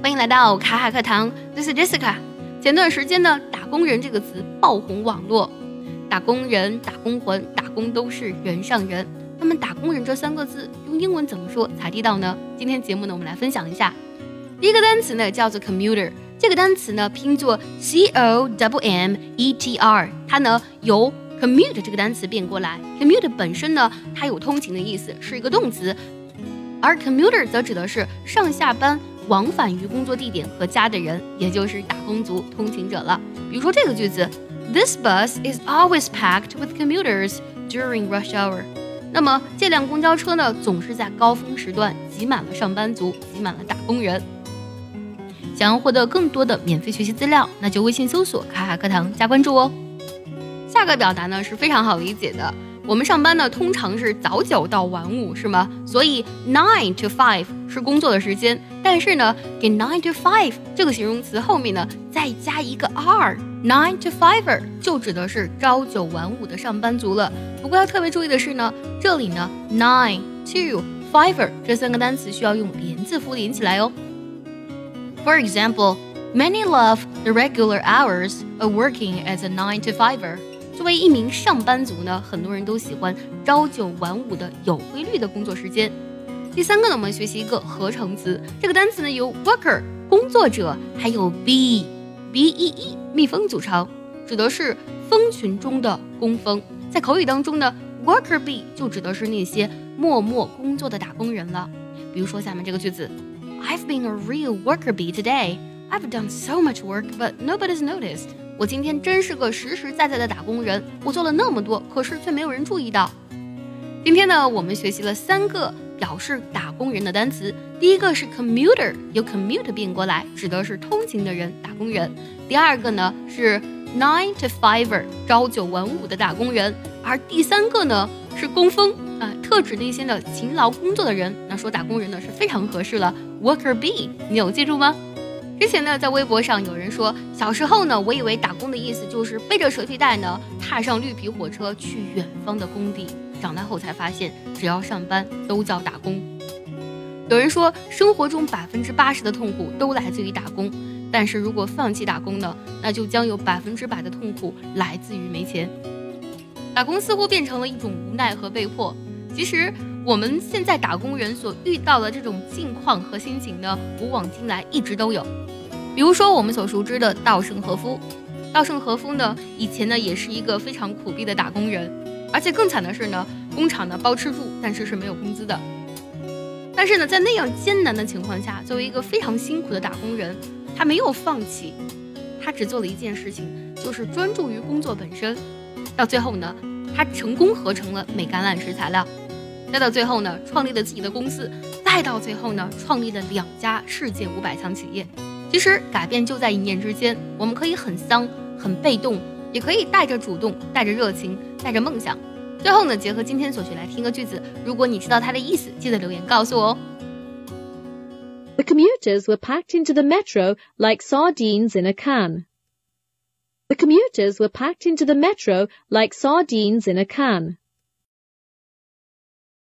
欢迎来到卡卡课堂，This is Jessica。前段时间呢，“打工人”这个词爆红网络，打工人、打工魂、打工都是人上人。那么“打工人”这三个字用英文怎么说才地道呢？今天节目呢，我们来分享一下。第一个单词呢叫做 commuter，这个单词呢拼作 c o w m e t r，它呢由 commute 这个单词变过来。commute 本身呢它有通勤的意思，是一个动词，而 commuter 则指的是上下班往返于工作地点和家的人，也就是打工族、通勤者了。比如说这个句子，This bus is always packed with commuters during rush hour。那么这辆公交车呢总是在高峰时段挤满了上班族，挤满了打工人。想要获得更多的免费学习资料，那就微信搜索“卡卡课堂”加关注哦。下个表达呢是非常好理解的，我们上班呢通常是早九到晚五，是吗？所以 nine to five 是工作的时间，但是呢，给 nine to five 这个形容词后面呢再加一个 r，nine to fiver 就指的是朝九晚五的上班族了。不过要特别注意的是呢，这里呢 nine to fiver 这三个单词需要用连字符连起来哦。For example, many love the regular hours of working as a nine to fiver. 作为一名上班族呢，很多人都喜欢朝九晚五的有规律的工作时间。第三个呢，我们学习一个合成词，这个单词呢由 worker 工作者还有 bee b e e 蜜蜂组成，指的是蜂群中的工蜂。在口语当中呢，worker bee 就指的是那些默默工作的打工人了。比如说下面这个句子。I've been a real worker bee today. I've done so much work, but nobody's noticed. 我今天真是个实实在在的打工人，我做了那么多，可是却没有人注意到。今天呢，我们学习了三个表示打工人的单词。第一个是 commuter，由 commute 变过来，指的是通勤的人，打工人。第二个呢是 nine to fiver，朝九晚五的打工人。而第三个呢是工蜂。啊，特指那些呢勤劳工作的人，那说打工人呢是非常合适了。Worker bee，你有记住吗？之前呢，在微博上有人说，小时候呢，我以为打工的意思就是背着蛇皮袋呢，踏上绿皮火车去远方的工地。长大后才发现，只要上班都叫打工。有人说，生活中百分之八十的痛苦都来自于打工，但是如果放弃打工呢，那就将有百分之百的痛苦来自于没钱。打工似乎变成了一种无奈和被迫。其实我们现在打工人所遇到的这种境况和心情呢，古往今来一直都有。比如说我们所熟知的稻盛和夫，稻盛和夫呢，以前呢也是一个非常苦逼的打工人，而且更惨的是呢，工厂呢包吃住，但是是没有工资的。但是呢，在那样艰难的情况下，作为一个非常辛苦的打工人，他没有放弃，他只做了一件事情，就是专注于工作本身。到最后呢，他成功合成了美橄榄石材料。再到最后呢，创立了自己的公司，再到最后呢，创立了两家世界五百强企业。其实改变就在一念之间，我们可以很丧、很被动，也可以带着主动、带着热情、带着梦想。最后呢，结合今天所学来听个句子，如果你知道它的意思，记得留言告诉我哦。The commuters were packed into the metro like sardines in a can. The commuters were packed into the metro like sardines in a can.